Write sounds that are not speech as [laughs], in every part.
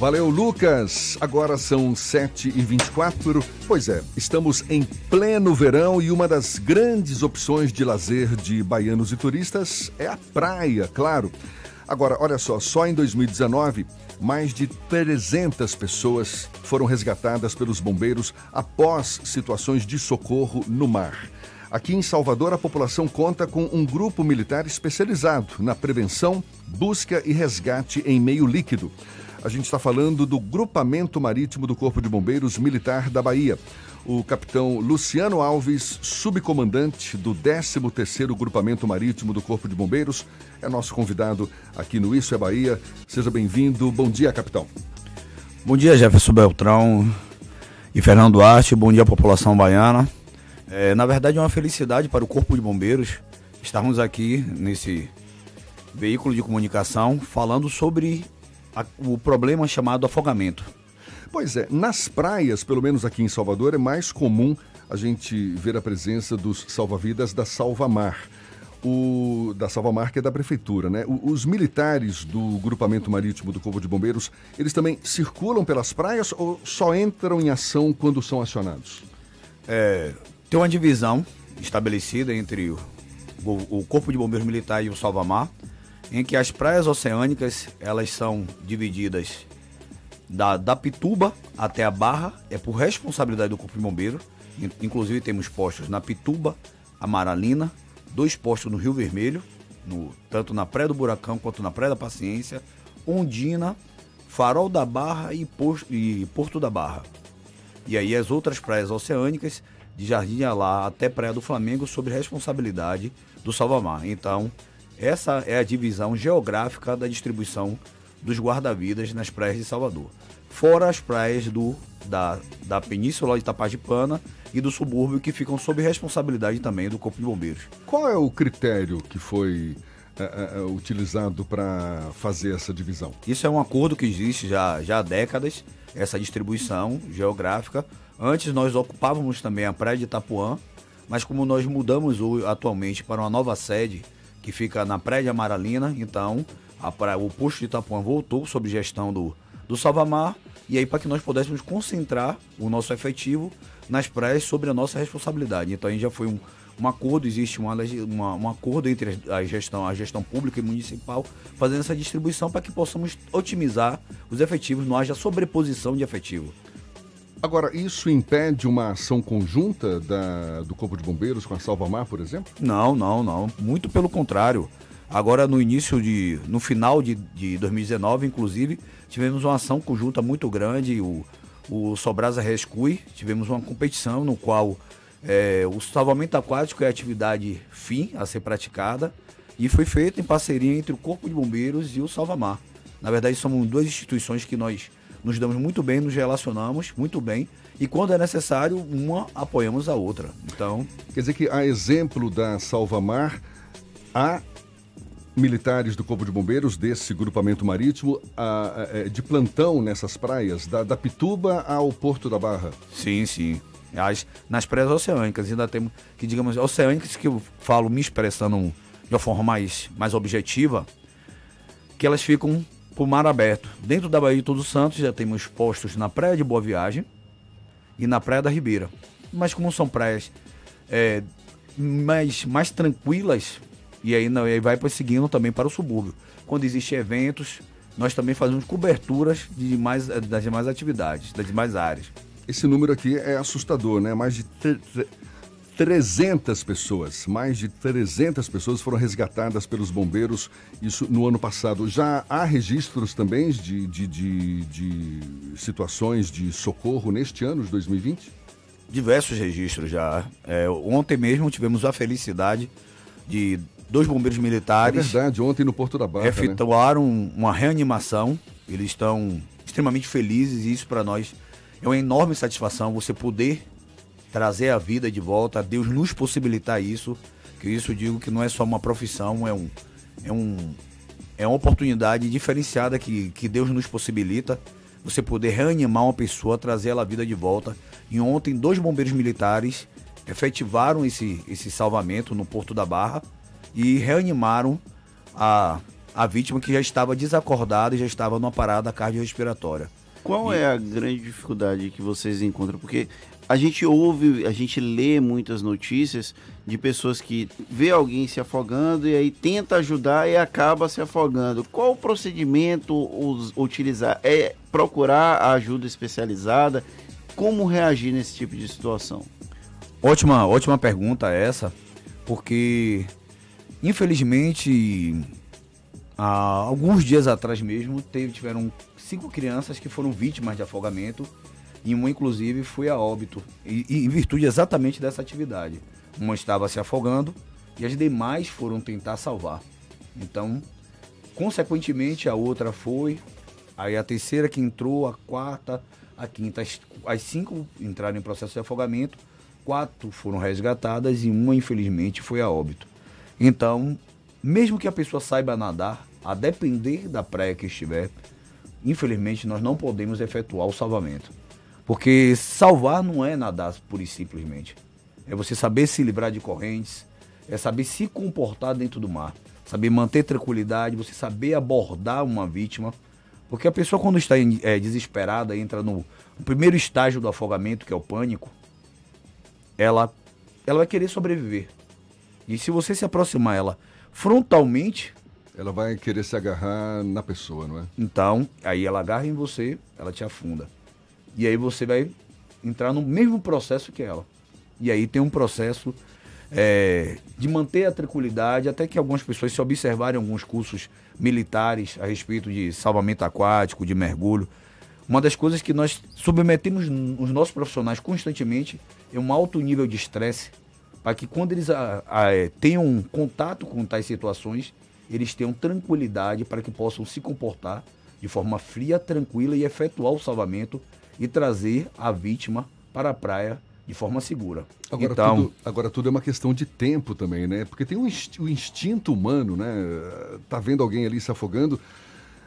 Valeu, Lucas. Agora são 7h24. Pois é, estamos em pleno verão e uma das grandes opções de lazer de baianos e turistas é a praia, claro. Agora, olha só, só em 2019, mais de 300 pessoas foram resgatadas pelos bombeiros após situações de socorro no mar. Aqui em Salvador, a população conta com um grupo militar especializado na prevenção, busca e resgate em meio líquido. A gente está falando do Grupamento Marítimo do Corpo de Bombeiros Militar da Bahia. O capitão Luciano Alves, subcomandante do 13º Grupamento Marítimo do Corpo de Bombeiros, é nosso convidado aqui no Isso é Bahia. Seja bem-vindo. Bom dia, capitão. Bom dia, Jefferson Beltrão e Fernando Duarte. Bom dia, população baiana. É, na verdade, é uma felicidade para o Corpo de Bombeiros estarmos aqui nesse veículo de comunicação falando sobre a, o problema chamado afogamento. Pois é, nas praias, pelo menos aqui em Salvador, é mais comum a gente ver a presença dos salva-vidas da Salvamar. O, da Salvamar, que é da prefeitura, né? O, os militares do grupamento marítimo do Corpo de Bombeiros, eles também circulam pelas praias ou só entram em ação quando são acionados? É, tem uma divisão estabelecida entre o, o, o Corpo de Bombeiros Militar e o Salvamar em que as praias oceânicas elas são divididas da, da Pituba até a Barra, é por responsabilidade do Corpo de Bombeiro. Inclusive temos postos na Pituba, Amaralina, dois postos no Rio Vermelho, no, tanto na Praia do Buracão quanto na Praia da Paciência, Ondina, Farol da Barra e, Posto, e Porto da Barra. E aí as outras praias oceânicas, de Jardim Alá até Praia do Flamengo, sob responsabilidade do Salvamar. Então, essa é a divisão geográfica da distribuição dos guarda-vidas nas praias de Salvador. Fora as praias do, da, da Península de Itapajipana e do subúrbio que ficam sob responsabilidade também do Corpo de Bombeiros. Qual é o critério que foi é, é, utilizado para fazer essa divisão? Isso é um acordo que existe já, já há décadas, essa distribuição geográfica. Antes nós ocupávamos também a praia de Itapuã, mas como nós mudamos atualmente para uma nova sede, que fica na Praia de Amaralina. Então, praia, o posto de Itapuã voltou sob gestão do, do Salvamar. E aí, para que nós pudéssemos concentrar o nosso efetivo nas praias sobre a nossa responsabilidade. Então, aí já foi um, um acordo, existe uma, uma, um acordo entre a gestão, a gestão pública e municipal, fazendo essa distribuição para que possamos otimizar os efetivos, não haja sobreposição de efetivo. Agora, isso impede uma ação conjunta da, do Corpo de Bombeiros com a Salvamar, por exemplo? Não, não, não. Muito pelo contrário. Agora, no início de. no final de, de 2019, inclusive, tivemos uma ação conjunta muito grande, o, o Sobrasa Rescue, tivemos uma competição no qual é, o salvamento aquático é a atividade fim a ser praticada e foi feito em parceria entre o Corpo de Bombeiros e o Salvamar. Na verdade, são duas instituições que nós nos damos muito bem, nos relacionamos muito bem e quando é necessário, uma apoiamos a outra. Então, quer dizer que a exemplo da Salvamar, há militares do Corpo de Bombeiros desse grupamento marítimo a, a, é, de plantão nessas praias, da, da Pituba ao Porto da Barra? Sim, sim. As, nas praias oceânicas, ainda temos que, digamos, oceânicas que eu falo me expressando de uma forma mais, mais objetiva, que elas ficam para mar aberto. Dentro da Baía de Todos Santos já temos postos na Praia de Boa Viagem e na Praia da Ribeira. Mas como são praias é, mais, mais tranquilas, e aí, não, aí vai seguindo também para o subúrbio. Quando existem eventos, nós também fazemos coberturas de mais, das demais atividades, das demais áreas. Esse número aqui é assustador, né? Mais de 300 pessoas, mais de 300 pessoas foram resgatadas pelos bombeiros, isso no ano passado. Já há registros também de, de, de, de situações de socorro neste ano de 2020? Diversos registros já. É, ontem mesmo tivemos a felicidade de dois bombeiros militares. É verdade, ontem no Porto da Barra. Né? Efetuaram né? uma reanimação. Eles estão extremamente felizes e isso para nós é uma enorme satisfação você poder trazer a vida de volta, Deus nos possibilitar isso, que isso digo que não é só uma profissão, é um é um é uma oportunidade diferenciada que, que Deus nos possibilita você poder reanimar uma pessoa, trazer ela à vida de volta. E ontem dois bombeiros militares efetivaram esse esse salvamento no Porto da Barra e reanimaram a a vítima que já estava desacordada e já estava numa parada cardiorrespiratória. Qual e... é a grande dificuldade que vocês encontram? Porque a gente ouve, a gente lê muitas notícias de pessoas que vê alguém se afogando e aí tenta ajudar e acaba se afogando. Qual o procedimento utilizar? É procurar a ajuda especializada? Como reagir nesse tipo de situação? Ótima, ótima pergunta essa, porque infelizmente há alguns dias atrás mesmo teve, tiveram cinco crianças que foram vítimas de afogamento e uma inclusive foi a óbito e, e, em virtude exatamente dessa atividade. Uma estava se afogando e as demais foram tentar salvar. Então, consequentemente, a outra foi, aí a terceira que entrou, a quarta, a quinta, as, as cinco entraram em processo de afogamento, quatro foram resgatadas e uma, infelizmente, foi a óbito. Então, mesmo que a pessoa saiba nadar, a depender da praia que estiver, infelizmente nós não podemos efetuar o salvamento. Porque salvar não é nadar pura e simplesmente. É você saber se livrar de correntes, é saber se comportar dentro do mar, saber manter tranquilidade, você saber abordar uma vítima. Porque a pessoa, quando está é, desesperada, entra no, no primeiro estágio do afogamento, que é o pânico, ela, ela vai querer sobreviver. E se você se aproximar ela frontalmente, ela vai querer se agarrar na pessoa, não é? Então, aí ela agarra em você, ela te afunda. E aí você vai entrar no mesmo processo que ela. E aí tem um processo é, de manter a tranquilidade, até que algumas pessoas se observarem alguns cursos militares a respeito de salvamento aquático, de mergulho. Uma das coisas que nós submetemos os nossos profissionais constantemente é um alto nível de estresse, para que quando eles a, a, é, tenham contato com tais situações, eles tenham tranquilidade para que possam se comportar de forma fria, tranquila e efetuar o salvamento e trazer a vítima para a praia de forma segura. Agora, então, tudo, agora tudo é uma questão de tempo também, né? Porque tem o, instinto humano, né? Tá vendo alguém ali se afogando,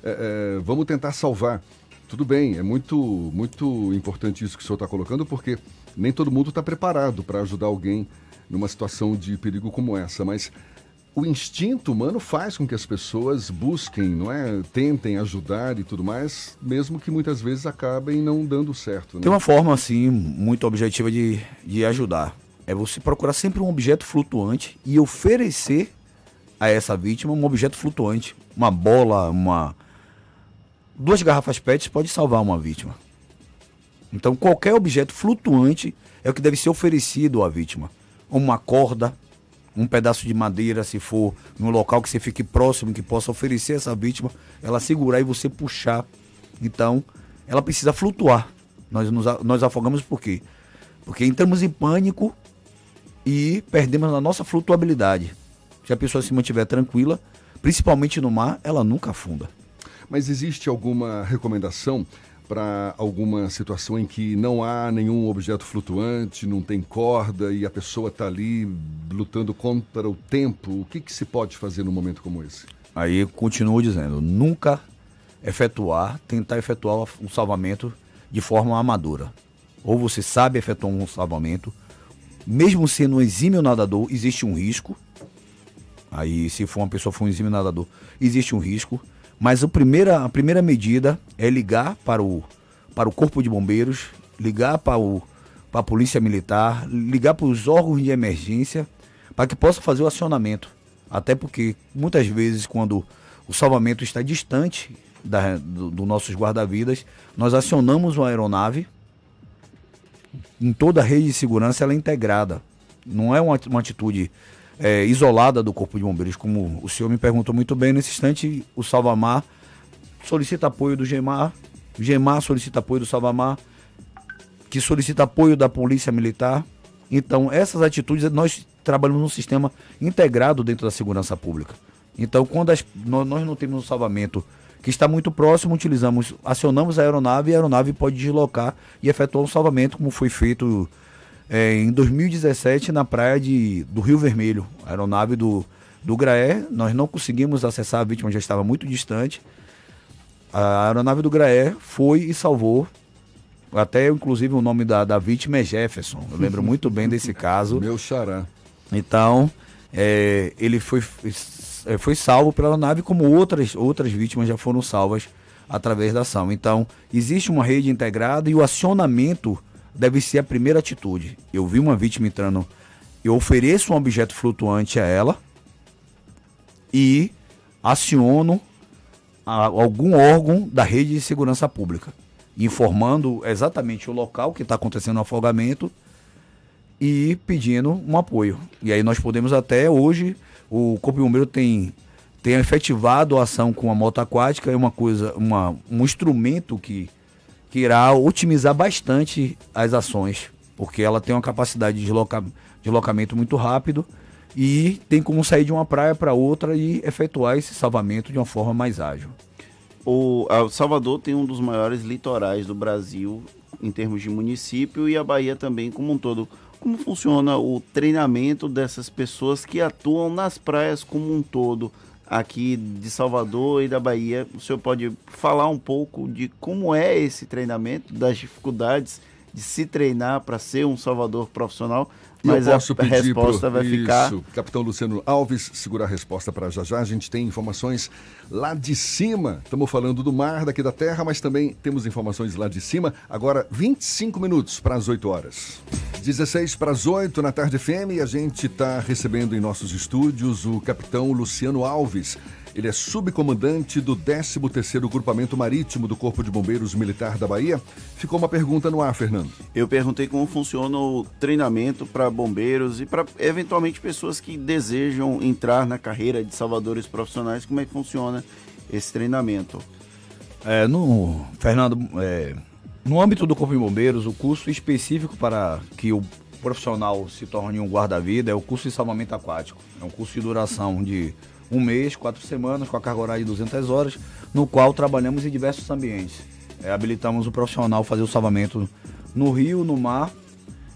é, é, vamos tentar salvar. Tudo bem, é muito, muito importante isso que o senhor está colocando, porque nem todo mundo está preparado para ajudar alguém numa situação de perigo como essa, mas o instinto humano faz com que as pessoas busquem, não é? Tentem ajudar e tudo mais, mesmo que muitas vezes acabem não dando certo. Né? Tem uma forma, assim, muito objetiva de, de ajudar. É você procurar sempre um objeto flutuante e oferecer a essa vítima um objeto flutuante. Uma bola, uma. Duas garrafas PET pode salvar uma vítima. Então, qualquer objeto flutuante é o que deve ser oferecido à vítima. Uma corda, um pedaço de madeira, se for num local que você fique próximo, que possa oferecer essa vítima, ela segurar e você puxar. Então, ela precisa flutuar. Nós nos, nós afogamos por quê? Porque entramos em pânico e perdemos a nossa flutuabilidade. Se a pessoa se mantiver tranquila, principalmente no mar, ela nunca afunda. Mas existe alguma recomendação para alguma situação em que não há nenhum objeto flutuante, não tem corda e a pessoa está ali lutando contra o tempo, o que, que se pode fazer num momento como esse? Aí continuo dizendo, nunca efetuar, tentar efetuar um salvamento de forma amadora. Ou você sabe efetuar um salvamento, mesmo sendo um exímio nadador, existe um risco. Aí, se for uma pessoa for um exímio nadador, existe um risco. Mas a primeira, a primeira medida é ligar para o, para o Corpo de Bombeiros, ligar para, o, para a Polícia Militar, ligar para os órgãos de emergência, para que possa fazer o acionamento. Até porque muitas vezes, quando o salvamento está distante da, do, do nossos guarda-vidas, nós acionamos uma aeronave. Em toda a rede de segurança ela é integrada. Não é uma, uma atitude é, isolada do Corpo de Bombeiros, como o senhor me perguntou muito bem. Nesse instante, o Salvamar solicita apoio do GEMAR, GEMAR solicita apoio do Salvamar, que solicita apoio da Polícia Militar. Então, essas atitudes, nós trabalhamos num sistema integrado dentro da segurança pública. Então, quando as, nós, nós não temos um salvamento que está muito próximo, utilizamos, acionamos a aeronave e a aeronave pode deslocar e efetuar um salvamento, como foi feito é, em 2017 na praia de, do Rio Vermelho, a aeronave do, do Graé. Nós não conseguimos acessar, a vítima já estava muito distante. A aeronave do Graé foi e salvou. Até, inclusive, o nome da, da vítima é Jefferson. Eu lembro [laughs] muito bem desse caso. Meu xará. Então, é, ele foi é, foi salvo pela nave, como outras, outras vítimas já foram salvas através da ação. Então, existe uma rede integrada e o acionamento deve ser a primeira atitude. Eu vi uma vítima entrando, eu ofereço um objeto flutuante a ela e aciono a, algum órgão da rede de segurança pública, informando exatamente o local que está acontecendo o afogamento e pedindo um apoio. E aí nós podemos até hoje, o Corpo de Bombeiro tem, tem efetivado a ação com a moto aquática, é uma coisa, uma, um instrumento que, que irá otimizar bastante as ações, porque ela tem uma capacidade de desloca, deslocamento muito rápido e tem como sair de uma praia para outra e efetuar esse salvamento de uma forma mais ágil. O Salvador tem um dos maiores litorais do Brasil em termos de município e a Bahia também como um todo. Como funciona o treinamento dessas pessoas que atuam nas praias como um todo aqui de Salvador e da Bahia? O senhor pode falar um pouco de como é esse treinamento, das dificuldades de se treinar para ser um salvador profissional? Mas a resposta pro, vai isso, ficar. Capitão Luciano Alves, segura a resposta para já já. A gente tem informações lá de cima. Estamos falando do mar, daqui da terra, mas também temos informações lá de cima. Agora, 25 minutos para as 8 horas. 16 para as 8 na tarde FM e a gente está recebendo em nossos estúdios o capitão Luciano Alves. Ele é subcomandante do 13º Grupamento Marítimo do Corpo de Bombeiros Militar da Bahia. Ficou uma pergunta no ar, Fernando. Eu perguntei como funciona o treinamento para bombeiros e para eventualmente pessoas que desejam entrar na carreira de salvadores profissionais, como é que funciona esse treinamento? É, no Fernando, é, no âmbito do Corpo de Bombeiros, o curso específico para que o profissional se torne um guarda-vida é o curso de salvamento aquático. É um curso de duração de um mês, quatro semanas, com a carga horária de 200 horas, no qual trabalhamos em diversos ambientes. É, habilitamos o profissional a fazer o salvamento no rio, no mar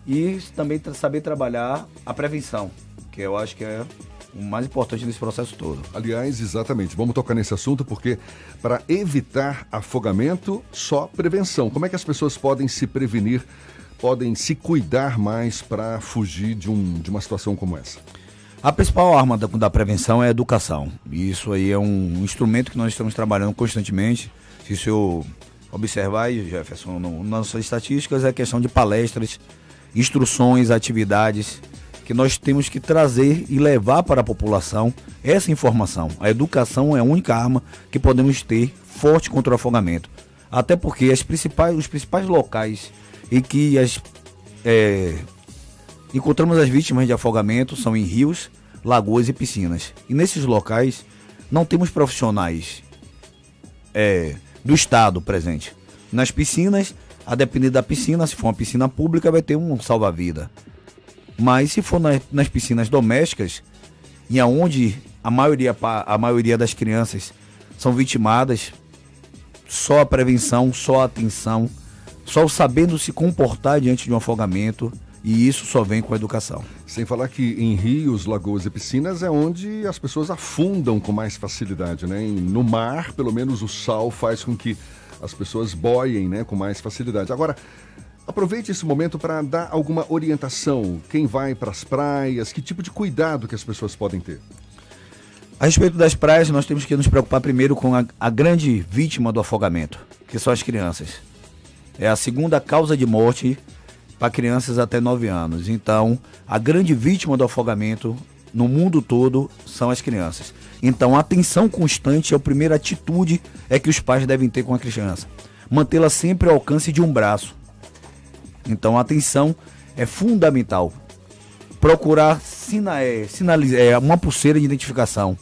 e também saber trabalhar a prevenção, que eu acho que é o mais importante nesse processo todo. Aliás, exatamente. Vamos tocar nesse assunto porque para evitar afogamento, só prevenção. Como é que as pessoas podem se prevenir, podem se cuidar mais para fugir de, um, de uma situação como essa? A principal arma da, da, prevenção é a educação. Isso aí é um instrumento que nós estamos trabalhando constantemente. Se o senhor observar, Jefferson, no, nas nossas estatísticas, é questão de palestras, instruções, atividades que nós temos que trazer e levar para a população essa informação. A educação é a única arma que podemos ter forte contra o afogamento. Até porque as principais, os principais locais em que as é, Encontramos as vítimas de afogamento são em rios, lagoas e piscinas. E nesses locais não temos profissionais é, do Estado presente. Nas piscinas, a depender da piscina, se for uma piscina pública, vai ter um salva-vida. Mas se for nas, nas piscinas domésticas, e aonde a maioria, a maioria das crianças são vitimadas, só a prevenção, só a atenção, só o sabendo se comportar diante de um afogamento e isso só vem com a educação. Sem falar que em rios, lagoas e piscinas é onde as pessoas afundam com mais facilidade, né? No mar, pelo menos o sal faz com que as pessoas boiem, né, com mais facilidade. Agora, aproveite esse momento para dar alguma orientação. Quem vai para as praias, que tipo de cuidado que as pessoas podem ter? A respeito das praias, nós temos que nos preocupar primeiro com a, a grande vítima do afogamento, que são as crianças. É a segunda causa de morte para crianças até 9 anos. Então, a grande vítima do afogamento no mundo todo são as crianças. Então, a atenção constante é a primeira atitude é que os pais devem ter com a criança. Mantê-la sempre ao alcance de um braço. Então, a atenção é fundamental. Procurar sina, é, é, uma pulseira de identificação.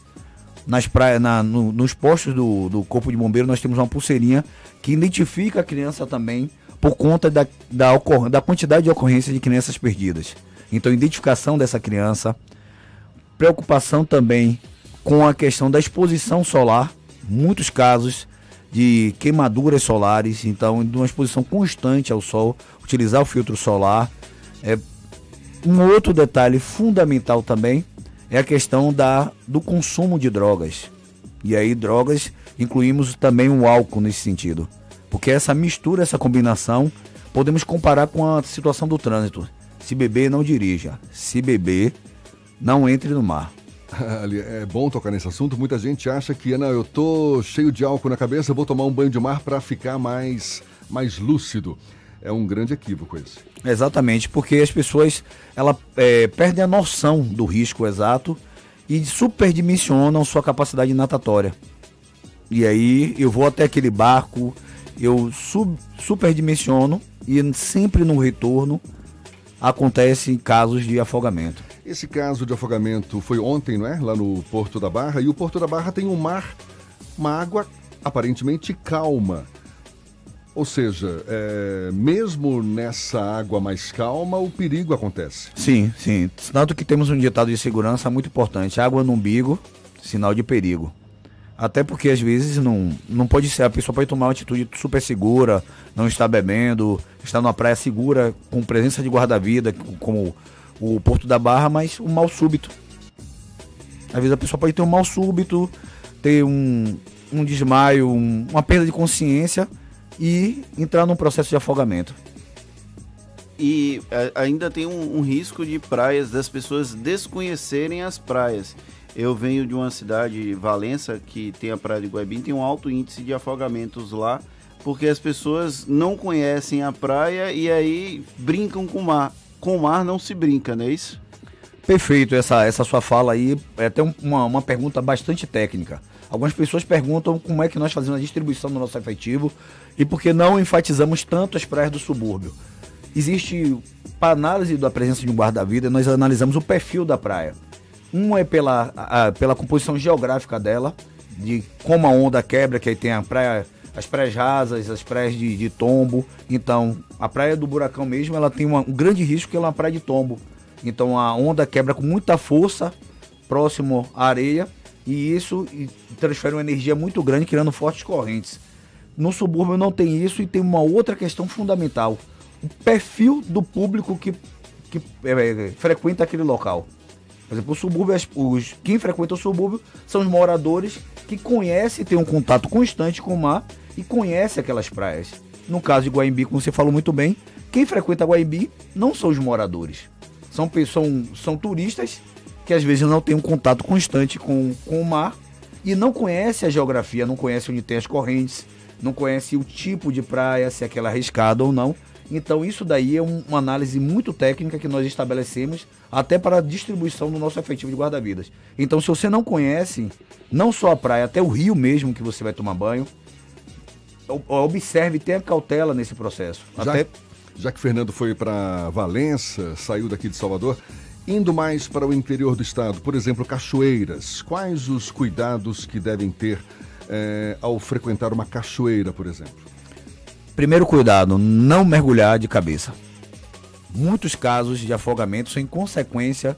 Nas praias, na, no, nos postos do, do Corpo de Bombeiro, nós temos uma pulseirinha que identifica a criança também por conta da, da, da quantidade de ocorrências de crianças perdidas. Então, identificação dessa criança, preocupação também com a questão da exposição solar, muitos casos de queimaduras solares, então, de uma exposição constante ao sol, utilizar o filtro solar. É, um outro detalhe fundamental também é a questão da, do consumo de drogas. E aí, drogas, incluímos também o álcool nesse sentido. Porque essa mistura, essa combinação, podemos comparar com a situação do trânsito. Se beber, não dirija. Se beber, não entre no mar. [laughs] É bom tocar nesse assunto. Muita gente acha que não, eu tô cheio de álcool na cabeça, vou tomar um banho de mar para ficar mais, mais lúcido. É um grande equívoco esse. Exatamente, porque as pessoas ela, é, perdem a noção do risco exato e superdimensionam sua capacidade natatória. E aí eu vou até aquele barco, eu sub, superdimensiono e sempre no retorno acontecem casos de afogamento. Esse caso de afogamento foi ontem, não é? Lá no Porto da Barra. E o Porto da Barra tem um mar, uma água aparentemente calma. Ou seja, é, mesmo nessa água mais calma, o perigo acontece. Sim, sim. Tanto que temos um ditado de segurança muito importante: água no umbigo, sinal de perigo. Até porque às vezes não, não pode ser, a pessoa pode tomar uma atitude super segura, não está bebendo, está numa praia segura, com presença de guarda-vida, como o Porto da Barra, mas um mal súbito. Às vezes a pessoa pode ter um mal súbito, ter um, um desmaio, um, uma perda de consciência e entrar num processo de afogamento. E a, ainda tem um, um, risco de praias, das pessoas desconhecerem as praias. Eu venho de uma cidade, Valença, que tem a praia de Guaibim, tem um alto índice de afogamentos lá, porque as pessoas não conhecem a praia e aí brincam com o mar. Com o mar não se brinca, não é isso? Perfeito, essa, essa sua fala aí é até uma, uma pergunta bastante técnica. Algumas pessoas perguntam como é que nós fazemos a distribuição do nosso efetivo e por que não enfatizamos tanto as praias do subúrbio. Existe, para análise da presença de um guarda-vida, nós analisamos o perfil da praia. Um é pela, a, pela composição geográfica dela, de como a onda quebra, que aí tem a praia, as praias rasas, as praias de, de tombo. Então, a praia do Buracão mesmo, ela tem uma, um grande risco que ela é uma praia de tombo. Então, a onda quebra com muita força próximo à areia e isso transfere uma energia muito grande, criando fortes correntes. No subúrbio não tem isso e tem uma outra questão fundamental: o perfil do público que, que é, é frequenta aquele local. Por exemplo, o subúrbio, os, quem frequenta o subúrbio são os moradores que conhecem, têm um contato constante com o mar e conhecem aquelas praias. No caso de Guaimbi, como você falou muito bem, quem frequenta Guaimbi não são os moradores. São, são, são turistas que às vezes não têm um contato constante com, com o mar e não conhece a geografia, não conhece onde tem as correntes, não conhece o tipo de praia, se é aquela arriscada ou não. Então isso daí é um, uma análise muito técnica que nós estabelecemos até para a distribuição do nosso efetivo de guarda-vidas. Então se você não conhece, não só a praia, até o rio mesmo que você vai tomar banho, observe tenha cautela nesse processo. Já, até... já que Fernando foi para Valença, saiu daqui de Salvador, indo mais para o interior do estado, por exemplo, cachoeiras, quais os cuidados que devem ter é, ao frequentar uma cachoeira, por exemplo? Primeiro cuidado, não mergulhar de cabeça. Muitos casos de afogamento são em consequência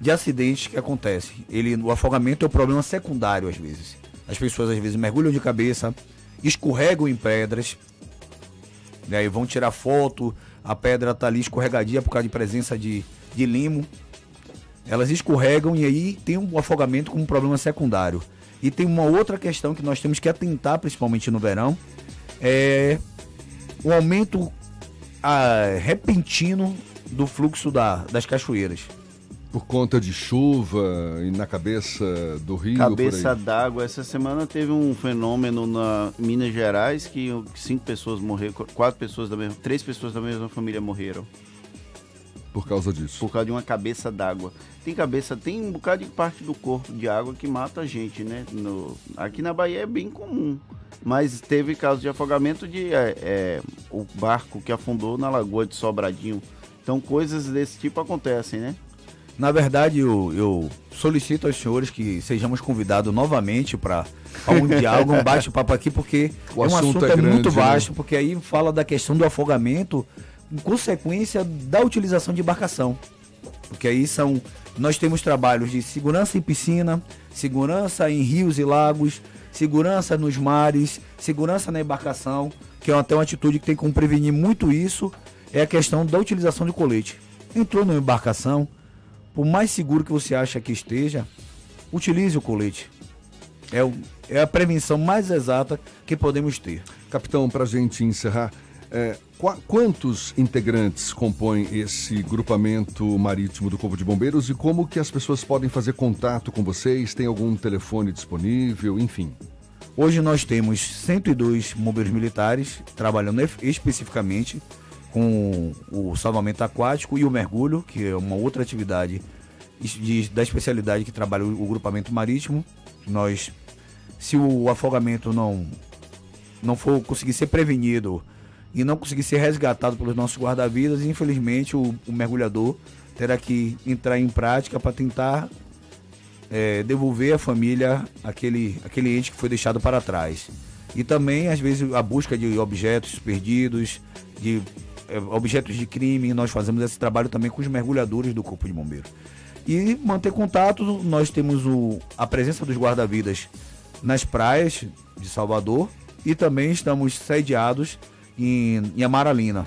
de acidentes que acontecem. Ele, o afogamento é um problema secundário às vezes. As pessoas às vezes mergulham de cabeça, escorregam em pedras, e aí vão tirar foto, a pedra está ali escorregadia por causa de presença de, de limo. Elas escorregam e aí tem um afogamento como um problema secundário. E tem uma outra questão que nós temos que atentar, principalmente no verão, é o aumento ah, repentino do fluxo da, das cachoeiras. Por conta de chuva e na cabeça do rio? Cabeça d'água. Essa semana teve um fenômeno na Minas Gerais que cinco pessoas morreram, quatro pessoas da mesma, três pessoas da mesma família morreram. Por causa disso? Por causa de uma cabeça d'água. Tem cabeça, tem um bocado de parte do corpo de água que mata a gente, né? No, aqui na Bahia é bem comum. Mas teve caso de afogamento de é, é, o barco que afundou na lagoa de Sobradinho. Então coisas desse tipo acontecem, né? Na verdade, eu, eu, solicito aos senhores que sejamos convidados novamente para um diálogo, um [laughs] bate-papo aqui, porque o é um assunto, assunto é, grande, muito vasto, né? porque aí fala da questão do afogamento consequência da utilização de embarcação. Porque aí são. Nós temos trabalhos de segurança em piscina, segurança em rios e lagos, segurança nos mares, segurança na embarcação, que é até uma atitude que tem como prevenir muito isso, é a questão da utilização de colete. Entrou numa embarcação, por mais seguro que você acha que esteja, utilize o colete. É, é a prevenção mais exata que podemos ter. Capitão, para gente encerrar, É, qu quantos integrantes compõem esse grupamento marítimo do Corpo de Bombeiros e como que as pessoas podem fazer contato com vocês? Tem algum telefone disponível? Enfim. Hoje nós temos 102 bombeiros militares trabalhando especificamente com o salvamento aquático e o mergulho, que é uma outra atividade de, da especialidade que trabalha o, o grupamento marítimo. Nós, se o afogamento não não for conseguir ser prevenido e não conseguir ser resgatado pelos nossos guarda-vidas, infelizmente o, o, mergulhador terá que entrar em prática para tentar é, devolver à família aquele, aquele ente que foi deixado para trás. E também, às vezes, a busca de objetos perdidos, de é, objetos de crime, nós fazemos esse trabalho também com os mergulhadores do Corpo de Bombeiros. E manter contato, nós temos o, a presença dos guarda-vidas nas praias de Salvador e também estamos sediados em, em Amaralina,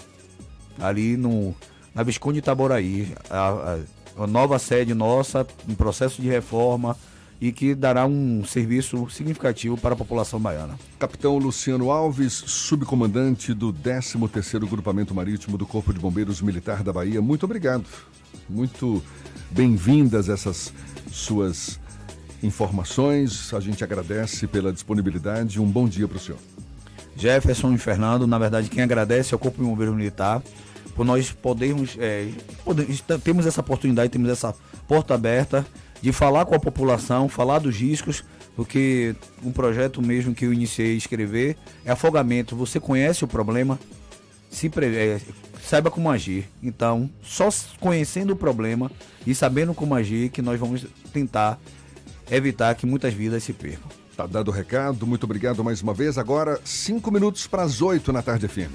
ali no, na Visconde Itaboraí, a, a, a nova sede nossa, em processo de reforma e que dará um serviço significativo para a população baiana. Capitão Luciano Alves, subcomandante do 13º Grupamento Marítimo do Corpo de Bombeiros Militar da Bahia, muito obrigado. Muito bem-vindas essas suas informações. A gente agradece pela disponibilidade. Um bom dia para o senhor. Jefferson e Fernando, na verdade, quem agradece é o Corpo de Bombeiros Militar por nós podermos, é, temos essa oportunidade, temos essa porta aberta de falar com a população, falar dos riscos, porque um projeto mesmo que eu iniciei a escrever é afogamento. Você conhece o problema, se pre... é, saiba como agir. Então, só conhecendo o problema e sabendo como agir que nós vamos tentar evitar que muitas vidas se percam. Tá dado o recado, muito obrigado mais uma vez. Agora, cinco minutos para as oito na tarde firme.